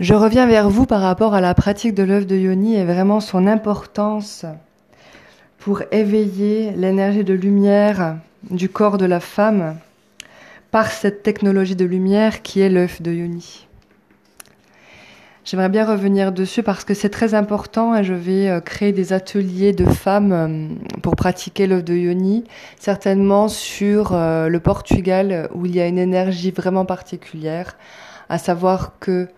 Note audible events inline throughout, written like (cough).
Je reviens vers vous par rapport à la pratique de l'œuvre de Yoni et vraiment son importance pour éveiller l'énergie de lumière du corps de la femme par cette technologie de lumière qui est l'œuf de Yoni. J'aimerais bien revenir dessus parce que c'est très important et je vais euh, créer des ateliers de femmes euh, pour pratiquer l'œuf de Yoni, certainement sur euh, le Portugal où il y a une énergie vraiment particulière, à savoir que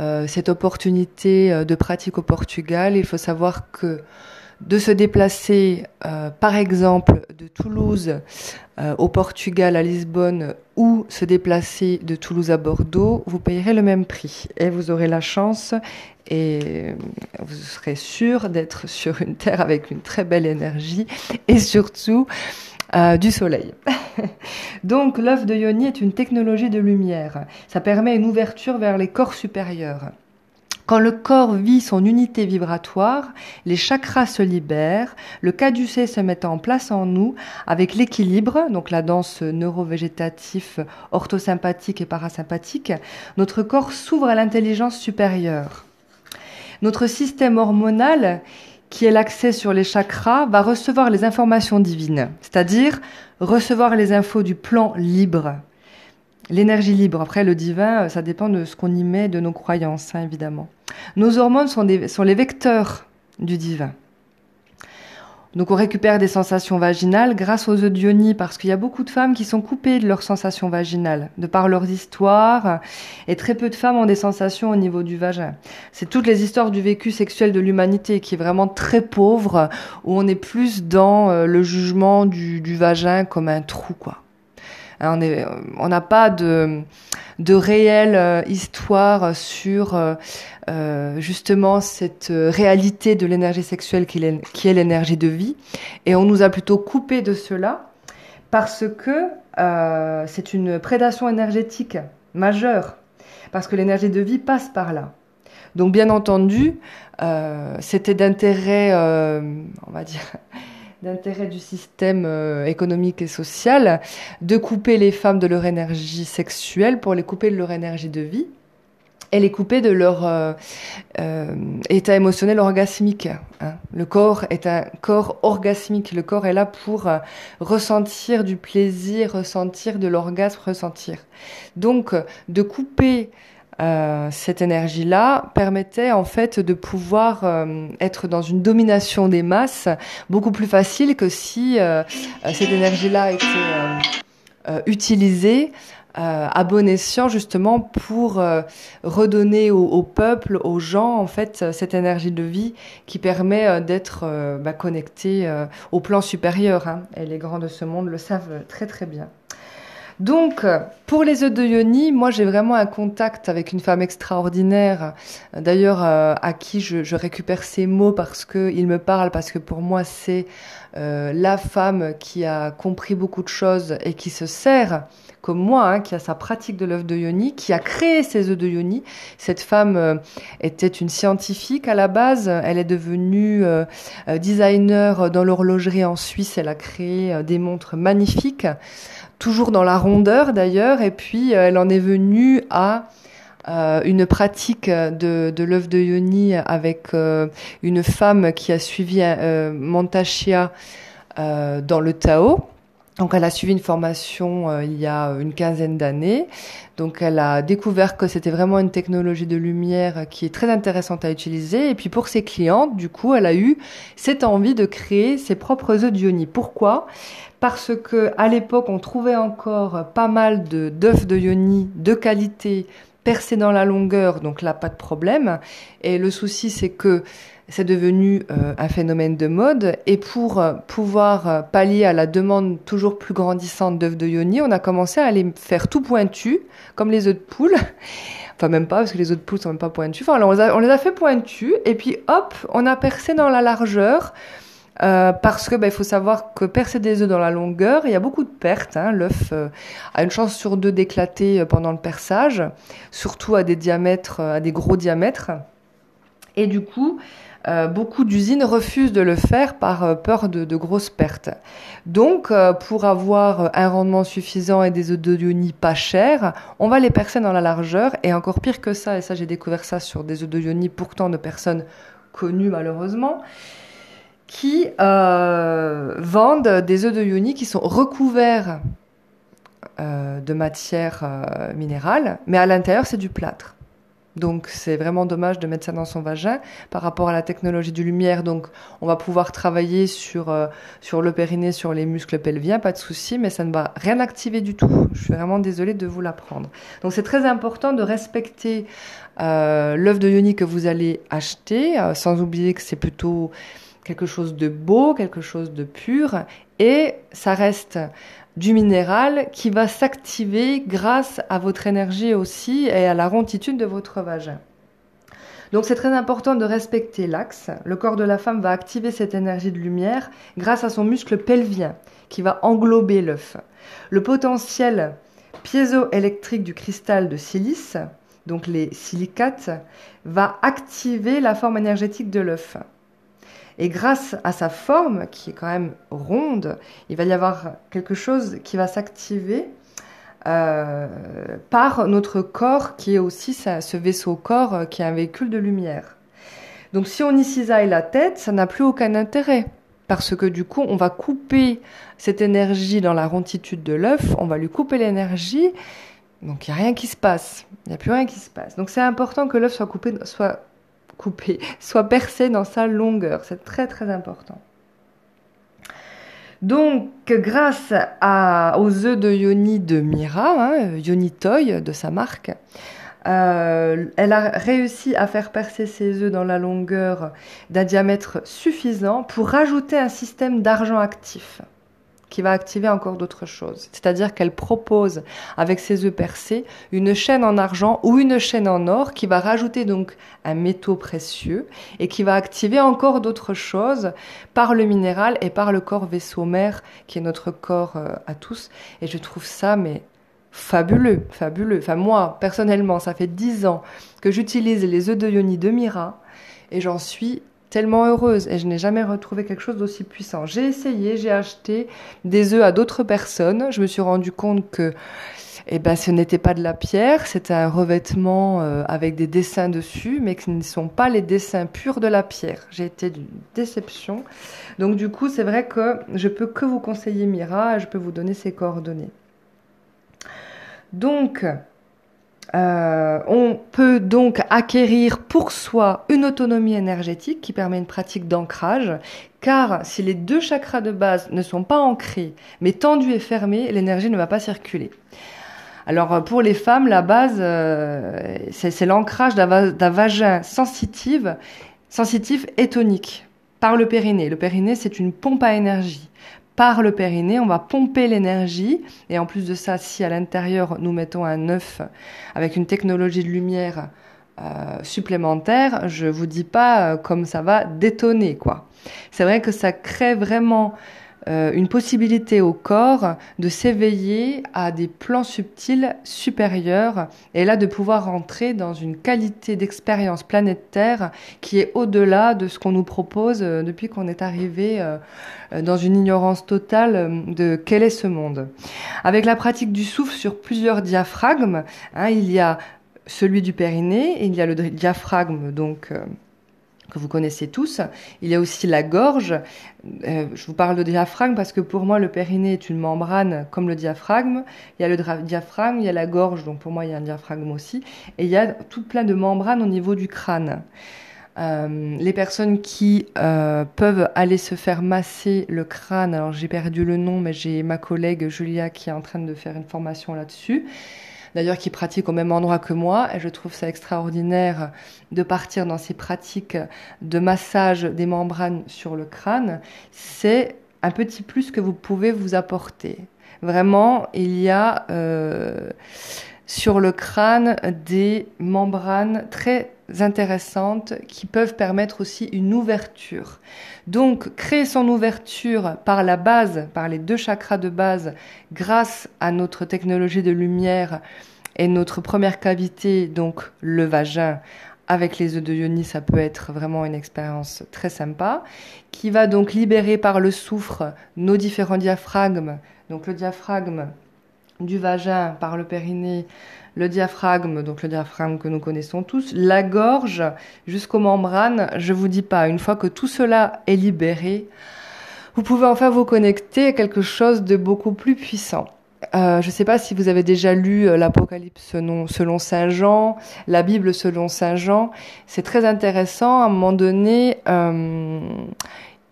euh, cette opportunité euh, de pratique au Portugal. Il faut savoir que de se déplacer, euh, par exemple, de Toulouse au Portugal, à Lisbonne, ou se déplacer de Toulouse à Bordeaux, vous payerez le même prix. Et vous aurez la chance et vous serez sûr d'être sur une terre avec une très belle énergie et surtout euh, du soleil. (laughs) Donc l'œuf de Yoni est une technologie de lumière. Ça permet une ouverture vers les corps supérieurs. Quand le corps vit son unité vibratoire, les chakras se libèrent, le caducé se met en place en nous avec l'équilibre, donc la danse neurovégétatif, orthosympathique et parasympathique, notre corps s'ouvre à l'intelligence supérieure. Notre système hormonal qui est l'accès sur les chakras, va recevoir les informations divines, c'est-à-dire recevoir les infos du plan libre, l'énergie libre. Après, le divin, ça dépend de ce qu'on y met, de nos croyances, hein, évidemment. Nos hormones sont les vecteurs du divin. Donc on récupère des sensations vaginales grâce aux œufs parce qu'il y a beaucoup de femmes qui sont coupées de leurs sensations vaginales, de par leurs histoires, et très peu de femmes ont des sensations au niveau du vagin. C'est toutes les histoires du vécu sexuel de l'humanité qui est vraiment très pauvre, où on est plus dans euh, le jugement du, du vagin comme un trou, quoi. Hein, on n'a pas de, réelle euh, histoire sur euh, euh, justement cette réalité de l'énergie sexuelle qui est, l'énergie de vie. Et on nous a plutôt coupé de cela parce que euh, c'est une prédation énergétique majeure, parce que l'énergie de vie passe par là. Donc bien entendu, euh, c'était d'intérêt, on va dire, d'intérêt du système euh, économique et social de couper les femmes de leur énergie sexuelle pour les couper de leur énergie de vie et les couper de leur euh, euh, état émotionnel orgasmique. Hein. Le corps est un corps orgasmique. Le corps est là pour ressentir du plaisir, ressentir de l'orgasme, ressentir. Donc, de couper euh, cette énergie-là permettait en fait de pouvoir euh, être dans une domination des masses beaucoup plus facile que si euh, cette énergie-là était utilisée à bon escient justement pour redonner au, au, peuple, aux gens en fait cette énergie de vie qui permet d'être bah, connecté au plan supérieur. Hein. Et les grands de ce monde le savent très très bien. Donc, pour les œufs de Yoni, moi j'ai vraiment un contact avec une femme extraordinaire, d'ailleurs euh, à qui je, récupère ces mots parce qu'il me parle, parce que pour moi c'est euh, la femme qui a compris beaucoup de choses et qui se sert comme moi, hein, qui a sa pratique de l'œuf de Yoni, qui a créé ces œufs de Yoni. Cette femme euh, était une scientifique à la base. Elle est devenue designer dans l'horlogerie en Suisse. Elle a créé des montres magnifiques toujours dans la rondeur d'ailleurs, et puis euh, elle en est venue à euh, une pratique de, de l'œuf de Yoni avec euh, une femme qui a suivi euh, Montachia euh, dans le Tao. Donc elle a suivi une formation il y a une quinzaine d'années. Donc elle a découvert que c'était vraiment une technologie de lumière qui est très intéressante à utiliser. Et puis pour ses clientes, du coup, elle a eu cette envie de créer ses propres œufs d'Ioni. Pourquoi? Parce que à l'époque on trouvait encore pas mal de d'œufs de yoni de qualité percés dans la longueur, donc là pas de problème. Et le souci c'est que c'est devenu euh, un phénomène de mode et pour euh, pouvoir euh, pallier à la demande toujours plus grandissante d'œufs de yoni, on a commencé à les faire tout pointus, comme les œufs de poule. (laughs) Enfin, même pas, parce que les œufs de poule sont même pas pointus. Enfin, on les a, on les a fait pointus, et puis hop, on a percé dans la largeur euh, parce que bah, il faut savoir que percer des œufs dans la longueur, il y a beaucoup de pertes. Hein. L'œuf euh, a une chance sur deux d'éclater euh, pendant le perçage, surtout à des diamètres, à des gros diamètres. Et du coup, beaucoup d'usines refusent de le faire par peur de, grosses pertes. Donc, pour avoir un rendement suffisant et des œufs de yoni pas chers, on va les percer dans la largeur. Et encore pire que ça, et ça j'ai découvert ça sur des œufs de yoni pourtant de personnes connues malheureusement, qui vendent des œufs de yoni qui sont recouverts de matière minérale, mais à l'intérieur c'est du plâtre. Donc c'est vraiment dommage de mettre ça dans son vagin par rapport à la technologie du lumière. Donc on va pouvoir travailler sur, euh, sur le périnée, sur les muscles pelviens, pas de souci, mais ça ne va rien activer du tout. Je suis vraiment désolée de vous l'apprendre. Donc c'est très important de respecter euh, l'œuf de yoni que vous allez acheter, euh, sans oublier que c'est plutôt quelque chose de beau, quelque chose de pur, et ça reste du minéral qui va s'activer grâce à votre énergie aussi et à la ronditude de votre vagin. Donc c'est très important de respecter l'axe. Le corps de la femme va activer cette énergie de lumière grâce à son muscle pelvien qui va englober l'œuf. Le potentiel piézoélectrique du cristal de silice, donc les silicates, va activer la forme énergétique de l'œuf. Et grâce à sa forme, qui est quand même ronde, il va y avoir quelque chose qui va s'activer euh, par notre corps, qui est aussi ce vaisseau corps euh, qui est un véhicule de lumière. Donc si on y cisaille la tête, ça n'a plus aucun intérêt. Parce que du coup, on va couper cette énergie dans la ronditude de l'œuf, on va lui couper l'énergie, donc il n'y a rien qui se passe. Il n'y a plus rien qui se passe. Donc c'est important que l'œuf soit coupé, soit coupé, (laughs) soit percé dans sa longueur. C'est très très important. Donc, grâce aux œufs de Yoni de Mira, hein, Yoni Toy de sa marque, euh, elle a réussi à faire percer ses œufs dans la longueur d'un diamètre suffisant pour rajouter un système d'argent actif qui va activer encore d'autres choses. C'est-à-dire qu'elle propose, avec ses œufs percés, une chaîne en argent ou une chaîne en or qui va rajouter donc un métaux précieux et qui va activer encore d'autres choses par le minéral et par le corps vaisseau mère qui est notre corps euh, à tous. Et je trouve ça, mais fabuleux, fabuleux. Enfin, moi, personnellement, ça fait dix ans que j'utilise les œufs de Yoni de Mira et j'en suis tellement heureuse et je n'ai jamais retrouvé quelque chose d'aussi puissant. J'ai essayé, j'ai acheté des œufs à d'autres personnes. Je me suis rendu compte que eh ben, ce n'était pas de la pierre, c'était un revêtement euh, avec des dessins dessus, mais ce ne sont pas les dessins purs de la pierre. J'ai été d'une déception. Donc du coup, c'est vrai que je peux que vous conseiller Mira, je peux vous donner ses coordonnées. Donc, euh, on peut donc acquérir pour soi une autonomie énergétique qui permet une pratique d'ancrage, car si les deux chakras de base ne sont pas ancrés, mais tendus et fermés, l'énergie ne va pas circuler. Alors pour les femmes, la base, euh, c'est l'ancrage d'un vagin sensitif, sensitif et tonique par le périnée. Le périnée, c'est une pompe à énergie par le périnée, on va pomper l'énergie. Et en plus de ça, si à l'intérieur nous mettons un œuf avec une technologie de lumière euh, supplémentaire, je vous dis pas euh, comme ça va détonner quoi. C'est vrai que ça crée vraiment euh, une possibilité au corps de s'éveiller à des plans subtils supérieurs et là de pouvoir rentrer dans une qualité d'expérience planétaire qui est au-delà de ce qu'on nous propose euh, depuis qu'on est arrivé euh, dans une ignorance totale de quel est ce monde. Avec la pratique du souffle sur plusieurs diaphragmes, hein, il y a celui du périnée, et il y a le diaphragme donc que vous connaissez tous. Il y a aussi la gorge. Euh, je vous parle de diaphragme parce que pour moi, le périnée est une membrane comme le diaphragme. Il y a le diaphragme, il y a la gorge, donc pour moi, il y a un diaphragme aussi. Et il y a tout plein de membranes au niveau du crâne. Euh, les personnes qui euh, peuvent aller se faire masser le crâne, alors j'ai perdu le nom, mais j'ai ma collègue Julia qui est en train de faire une formation là-dessus d'ailleurs qui pratique au même endroit que moi. Et je trouve ça extraordinaire de partir dans ces pratiques de massage des membranes sur le crâne. C'est un petit plus que vous pouvez vous apporter. Vraiment, il y a euh, sur le crâne des membranes très intéressantes qui peuvent permettre aussi une ouverture. Donc, créer son ouverture par la base, par les deux chakras de base, grâce à notre technologie de lumière et notre première cavité, donc le vagin, avec les œufs de yoni, ça peut être vraiment une expérience très sympa, qui va donc libérer par le soufre nos différents diaphragmes. Donc le diaphragme du vagin par le périnée, le diaphragme, donc le diaphragme que nous connaissons tous, la gorge jusqu'aux membranes. Je vous dis pas, une fois que tout cela est libéré, vous pouvez enfin vous connecter à quelque chose de beaucoup plus puissant. Euh, je ne sais pas si vous avez déjà lu euh, l'Apocalypse selon, Saint Jean, la Bible selon Saint Jean. C'est très intéressant. À un moment donné, euh,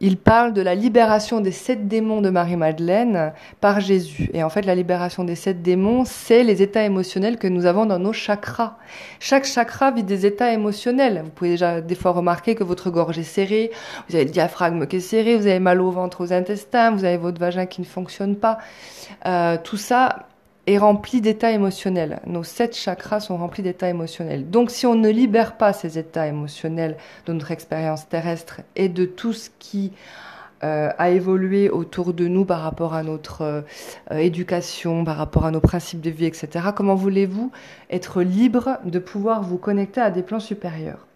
il parle de la libération des sept démons de Marie-Madeleine par Jésus. Et en fait, la libération des sept démons, c'est les états émotionnels que nous avons dans nos chakras. Chaque chakra vit des états émotionnels. Vous pouvez déjà des fois remarquer que votre gorge est serrée, vous avez le diaphragme qui est serré, vous avez mal au ventre, aux intestins, vous avez votre vagin qui ne fonctionne pas. Euh, tout ça, est rempli d'états émotionnels. Nos sept chakras sont remplis d'états émotionnels. Donc si on ne libère pas ces états émotionnels de notre expérience terrestre et de tout ce qui euh, a évolué autour de nous par rapport à notre euh, éducation, par rapport à nos principes de vie, etc., comment voulez-vous être libre de pouvoir vous connecter à des plans supérieurs?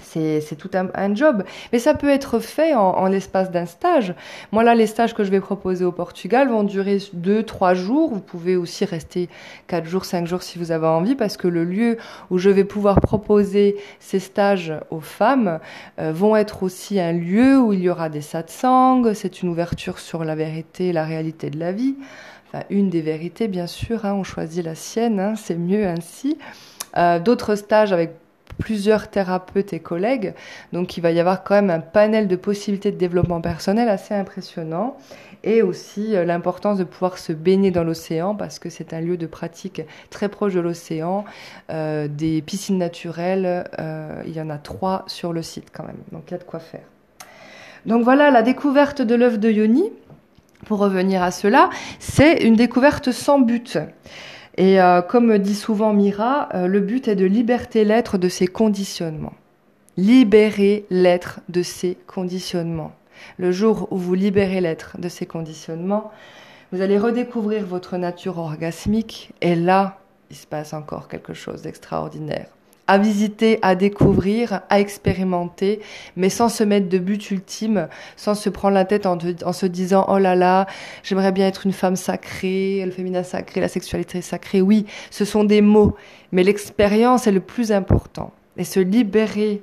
C'est tout un, job. Mais ça peut être fait en, l'espace d'un stage. Moi, là, les stages que je vais proposer au Portugal vont durer 2-3 jours. Vous pouvez aussi rester 4 jours, 5 jours si vous avez envie, parce que le lieu où je vais pouvoir proposer ces stages aux femmes euh, vont être aussi un lieu où il y aura des satsangs. C'est une ouverture sur la vérité, la réalité de la vie. Une des vérités, bien sûr. Hein, on choisit la sienne, hein, c'est mieux ainsi. Euh, d'autres stages avec plusieurs thérapeutes et collègues. Donc il va y avoir quand même un panel de possibilités de développement personnel assez impressionnant. Et aussi euh, l'importance de pouvoir se baigner dans l'océan parce que c'est un lieu de pratique très proche de l'océan. Euh, des piscines naturelles, euh, il y en a trois sur le site quand même. Donc il y a de quoi faire. Donc voilà la découverte de l'œuf de Yoni. Pour revenir à cela, c'est une découverte sans but. Et euh, comme dit souvent Mira, euh, le but est de liberter l'être de ses conditionnements. Libérer l'être de ses conditionnements. Le jour où vous libérez l'être de ses conditionnements, vous allez redécouvrir votre nature orgasmique et là, il se passe encore quelque chose d'extraordinaire à visiter, à découvrir, à expérimenter, mais sans se mettre de but ultime, sans se prendre la tête en, se disant oh là là, j'aimerais bien être une femme sacrée, le féminin sacré, la sexualité sacrée. Oui, ce sont des mots, mais l'expérience est le plus important. Et se libérer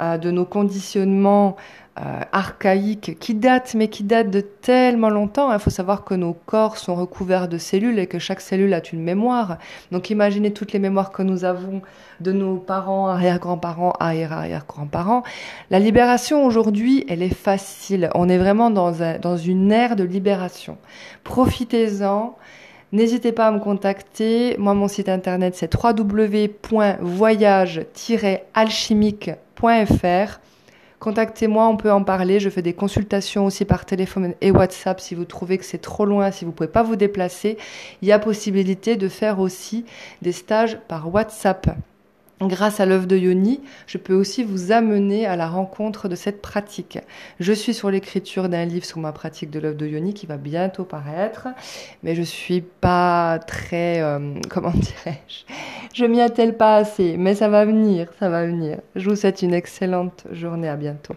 de nos conditionnements euh, archaïques qui datent, mais qui datent de tellement longtemps. Il faut savoir que nos corps sont recouverts de cellules et que chaque cellule a une mémoire. Donc imaginez toutes les mémoires que nous avons de nos parents, arrière-grands-parents, arrière-arrière-grands-parents. La libération aujourd'hui, elle est facile. On est vraiment dans, dans une ère de libération. Profitez-en. N'hésitez pas à me contacter. Moi, mon site internet, c'est www.voyage-alchimique.fr. Contactez-moi, on peut en parler. Je fais des consultations aussi par téléphone et WhatsApp si vous trouvez que c'est trop loin, si vous ne pouvez pas vous déplacer. Il y a possibilité de faire aussi des stages par WhatsApp. Grâce à l'œuvre de Yoni, je peux aussi vous amener à la rencontre de cette pratique. Je suis sur l'écriture d'un livre sur ma pratique de l'œuvre de Yoni qui va bientôt paraître, mais je suis pas très, euh, (laughs) comment dirais-je, je m'y attelle pas assez, mais ça va venir, ça va venir. Je vous souhaite une excellente journée, à bientôt.